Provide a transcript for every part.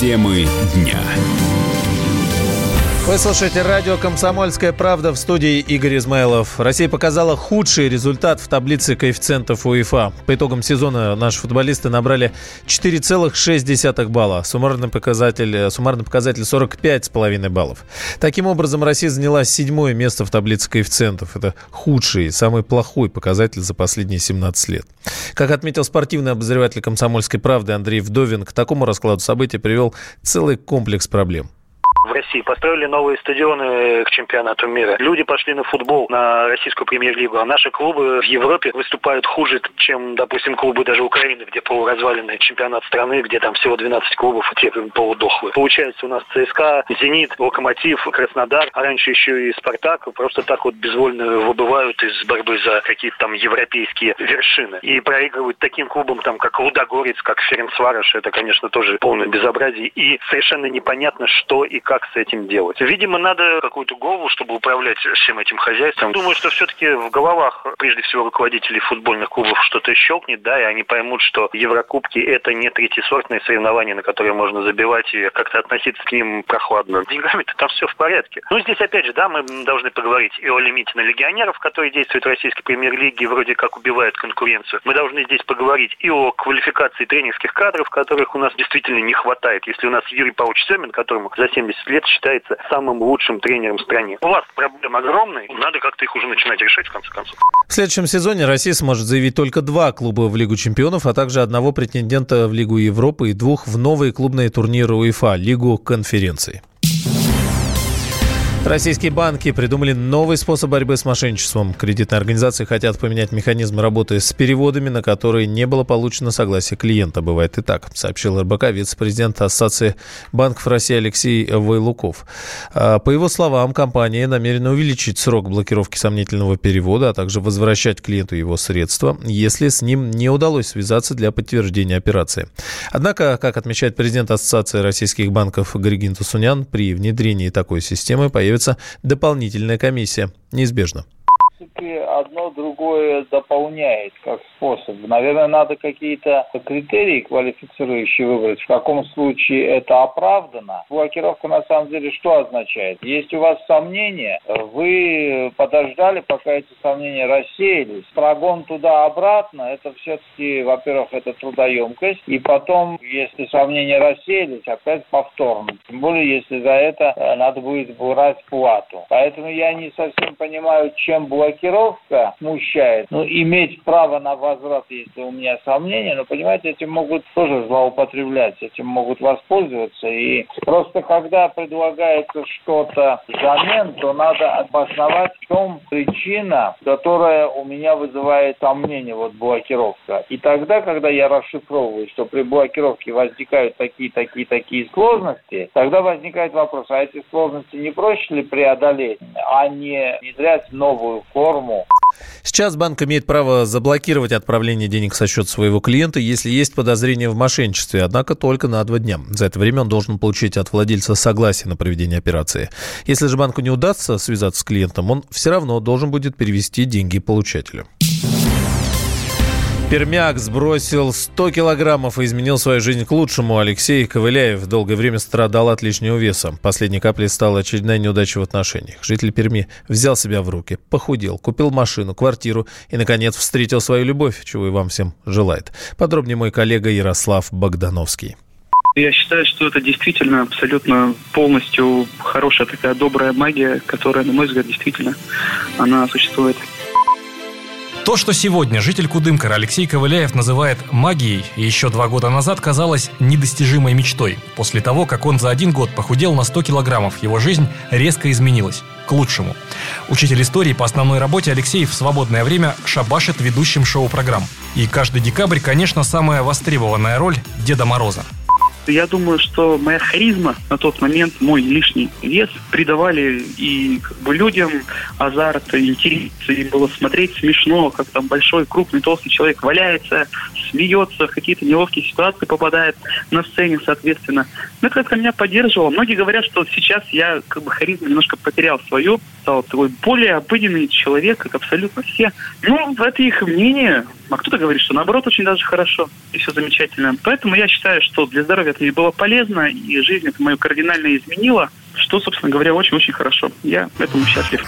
Темы дня. Вы слушаете радио «Комсомольская правда» в студии Игорь Измайлов. Россия показала худший результат в таблице коэффициентов УЕФА. По итогам сезона наши футболисты набрали 4,6 балла. Суммарный показатель, суммарный показатель 45,5 баллов. Таким образом, Россия заняла седьмое место в таблице коэффициентов. Это худший, самый плохой показатель за последние 17 лет. Как отметил спортивный обозреватель «Комсомольской правды» Андрей Вдовин, к такому раскладу событий привел целый комплекс проблем – России. Построили новые стадионы к чемпионату мира. Люди пошли на футбол, на российскую премьер-лигу. А наши клубы в Европе выступают хуже, чем, допустим, клубы даже Украины, где полуразваленный чемпионат страны, где там всего 12 клубов, и те полудохлые. Получается, у нас ЦСКА, Зенит, Локомотив, Краснодар, а раньше еще и Спартак просто так вот безвольно выбывают из борьбы за какие-то там европейские вершины. И проигрывают таким клубам, там, как Лудогорец, как Ференцварыш. Это, конечно, тоже полное безобразие. И совершенно непонятно, что и как с этим делать. Видимо, надо какую-то голову, чтобы управлять всем этим хозяйством. Думаю, что все-таки в головах, прежде всего, руководителей футбольных клубов что-то щелкнет, да, и они поймут, что Еврокубки – это не третьесортные соревнования, на которые можно забивать и как-то относиться к ним прохладно. Деньгами-то там все в порядке. Ну, здесь, опять же, да, мы должны поговорить и о лимите на легионеров, которые действуют в российской премьер-лиге вроде как убивают конкуренцию. Мы должны здесь поговорить и о квалификации тренерских кадров, которых у нас действительно не хватает. Если у нас Юрий Павлович Семин, которому за 70 10 лет считается самым лучшим тренером в стране. У вас проблемы огромные, надо как-то их уже начинать решать в конце концов. В следующем сезоне Россия сможет заявить только два клуба в Лигу чемпионов, а также одного претендента в Лигу Европы и двух в новые клубные турниры УЕФА, Лигу конференций. Российские банки придумали новый способ борьбы с мошенничеством. Кредитные организации хотят поменять механизм работы с переводами, на которые не было получено согласие клиента. Бывает и так, сообщил РБК вице-президент Ассоциации банков России Алексей Вайлуков. А, по его словам, компания намерена увеличить срок блокировки сомнительного перевода, а также возвращать клиенту его средства, если с ним не удалось связаться для подтверждения операции. Однако, как отмечает президент Ассоциации российских банков Григин Тусунян, при внедрении такой системы появится появится дополнительная комиссия. Неизбежно другое дополняет как способ. Наверное, надо какие-то критерии квалифицирующие выбрать. В каком случае это оправдано? Блокировка на самом деле что означает? Есть у вас сомнения, вы подождали, пока эти сомнения рассеялись. Прогон туда-обратно, это все-таки, во-первых, это трудоемкость. И потом, если сомнения рассеялись, опять повторно. Тем более, если за это э, надо будет брать плату. Поэтому я не совсем понимаю, чем блокировка немножко смущает. Ну, иметь право на возврат, если у меня сомнения, но, понимаете, этим могут тоже злоупотреблять, этим могут воспользоваться. И просто когда предлагается что-то взамен, то надо обосновать, в чем причина, которая у меня вызывает сомнение, вот блокировка. И тогда, когда я расшифровываю, что при блокировке возникают такие, такие, такие сложности, тогда возникает вопрос, а эти сложности не проще ли преодолеть, а не внедрять новую форму Сейчас банк имеет право заблокировать отправление денег со счета своего клиента, если есть подозрение в мошенничестве, однако только на два дня. За это время он должен получить от владельца согласие на проведение операции. Если же банку не удастся связаться с клиентом, он все равно должен будет перевести деньги получателю. Пермяк сбросил 100 килограммов и изменил свою жизнь к лучшему. Алексей Ковыляев долгое время страдал от лишнего веса. Последней каплей стала очередная неудача в отношениях. Житель Перми взял себя в руки, похудел, купил машину, квартиру и, наконец, встретил свою любовь, чего и вам всем желает. Подробнее мой коллега Ярослав Богдановский. Я считаю, что это действительно абсолютно полностью хорошая такая добрая магия, которая, на мой взгляд, действительно, она существует. То, что сегодня житель Кудымкара Алексей Ковыляев называет магией, еще два года назад казалось недостижимой мечтой. После того, как он за один год похудел на 100 килограммов, его жизнь резко изменилась. К лучшему. Учитель истории по основной работе Алексей в свободное время шабашит ведущим шоу-программ. И каждый декабрь, конечно, самая востребованная роль Деда Мороза. Я думаю, что моя харизма на тот момент, мой лишний вес придавали и как бы людям азарт, интерес. И было смотреть смешно, как там большой, крупный, толстый человек валяется смеется, в какие-то неловкие ситуации попадает на сцене, соответственно. Ну, это как-то меня поддерживало. Многие говорят, что сейчас я как бы харизму немножко потерял свою, стал такой более обыденный человек, как абсолютно все. Ну, это их мнение. А кто-то говорит, что наоборот очень даже хорошо и все замечательно. Поэтому я считаю, что для здоровья это мне было полезно, и жизнь это мою кардинально изменила, что, собственно говоря, очень-очень хорошо. Я этому счастлив.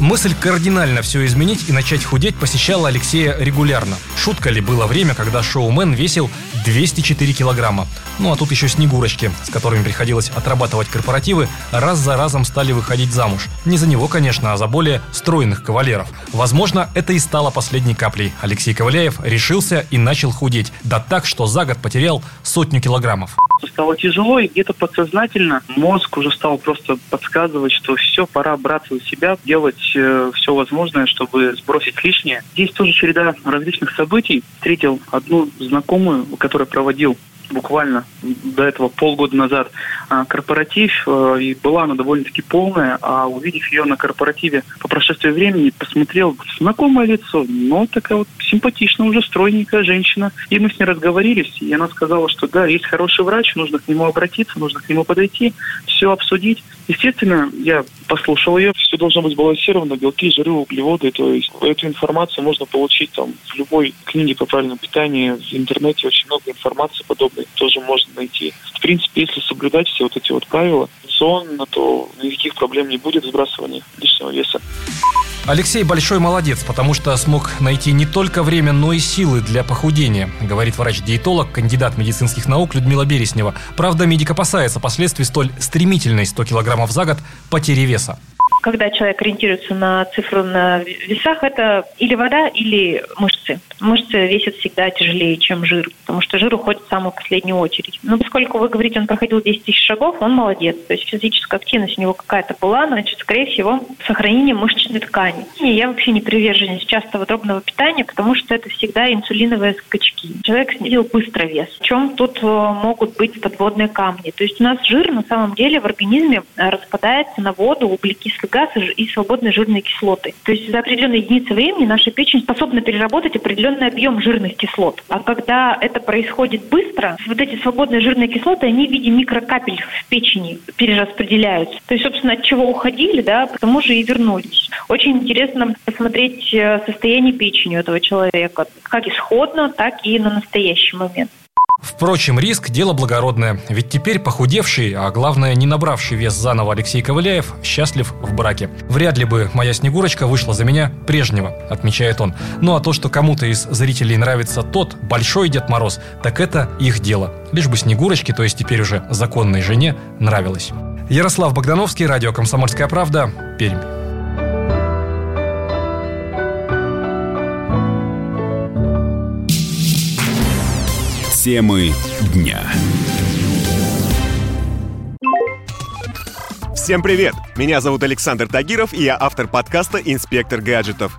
Мысль кардинально все изменить и начать худеть посещала Алексея регулярно. Шутка ли было время, когда шоумен весил 204 килограмма. Ну а тут еще снегурочки, с которыми приходилось отрабатывать корпоративы, раз за разом стали выходить замуж. Не за него, конечно, а за более стройных кавалеров. Возможно, это и стало последней каплей. Алексей Коваляев решился и начал худеть. Да так, что за год потерял сотню килограммов стало тяжело, и где-то подсознательно мозг уже стал просто подсказывать, что все, пора браться за себя, делать э, все возможное, чтобы сбросить лишнее. Здесь тоже череда различных событий. Встретил одну знакомую, которая проводил буквально до этого полгода назад а, корпоратив, а, и была она довольно-таки полная, а увидев ее на корпоративе по прошествии времени, посмотрел знакомое лицо, но такая вот симпатичная, уже стройненькая женщина. И мы с ней разговорились, и она сказала, что да, есть хороший врач, нужно к нему обратиться, нужно к нему подойти, все обсудить. Естественно, я послушал ее, все должно быть сбалансировано, белки, жиры, углеводы, то есть эту информацию можно получить там в любой книге по правильному питанию, в интернете очень много информации подобной тоже можно найти. В принципе, если соблюдать все вот эти вот правила, рационно, то никаких проблем не будет сбрасывания лишнего веса. Алексей большой молодец, потому что смог найти не только время, но и силы для похудения, говорит врач-диетолог, кандидат медицинских наук Людмила Береснева. Правда, медик опасается последствий столь стремительной 100 килограммов за год потери веса когда человек ориентируется на цифру на весах, это или вода, или мышцы. Мышцы весят всегда тяжелее, чем жир, потому что жир уходит в самую последнюю очередь. Но поскольку вы говорите, он проходил 10 тысяч шагов, он молодец. То есть физическая активность у него какая-то была, значит, скорее всего, сохранение мышечной ткани. И я вообще не приверженец частого дробного питания, потому что это всегда инсулиновые скачки. Человек снизил быстро вес. В чем тут э, могут быть подводные камни? То есть у нас жир на самом деле в организме распадается на воду, углекислый газ и свободные жирные кислоты. То есть за определенные единицы времени наша печень способна переработать определенный объем жирных кислот. А когда это происходит быстро, вот эти свободные жирные кислоты, они в виде микрокапель в печени перераспределяются. То есть, собственно, от чего уходили, да, потому же и вернулись. Очень интересно посмотреть э, состояние печени у этого человека, как исходно, так и на настоящий момент. Впрочем, риск – дело благородное. Ведь теперь похудевший, а главное, не набравший вес заново Алексей Ковыляев, счастлив в браке. Вряд ли бы моя Снегурочка вышла за меня прежнего, отмечает он. Ну а то, что кому-то из зрителей нравится тот, большой Дед Мороз, так это их дело. Лишь бы Снегурочке, то есть теперь уже законной жене, нравилось. Ярослав Богдановский, радио «Комсомольская правда», Пермь. Темы дня. Всем привет! Меня зовут Александр Тагиров, и я автор подкаста «Инспектор гаджетов».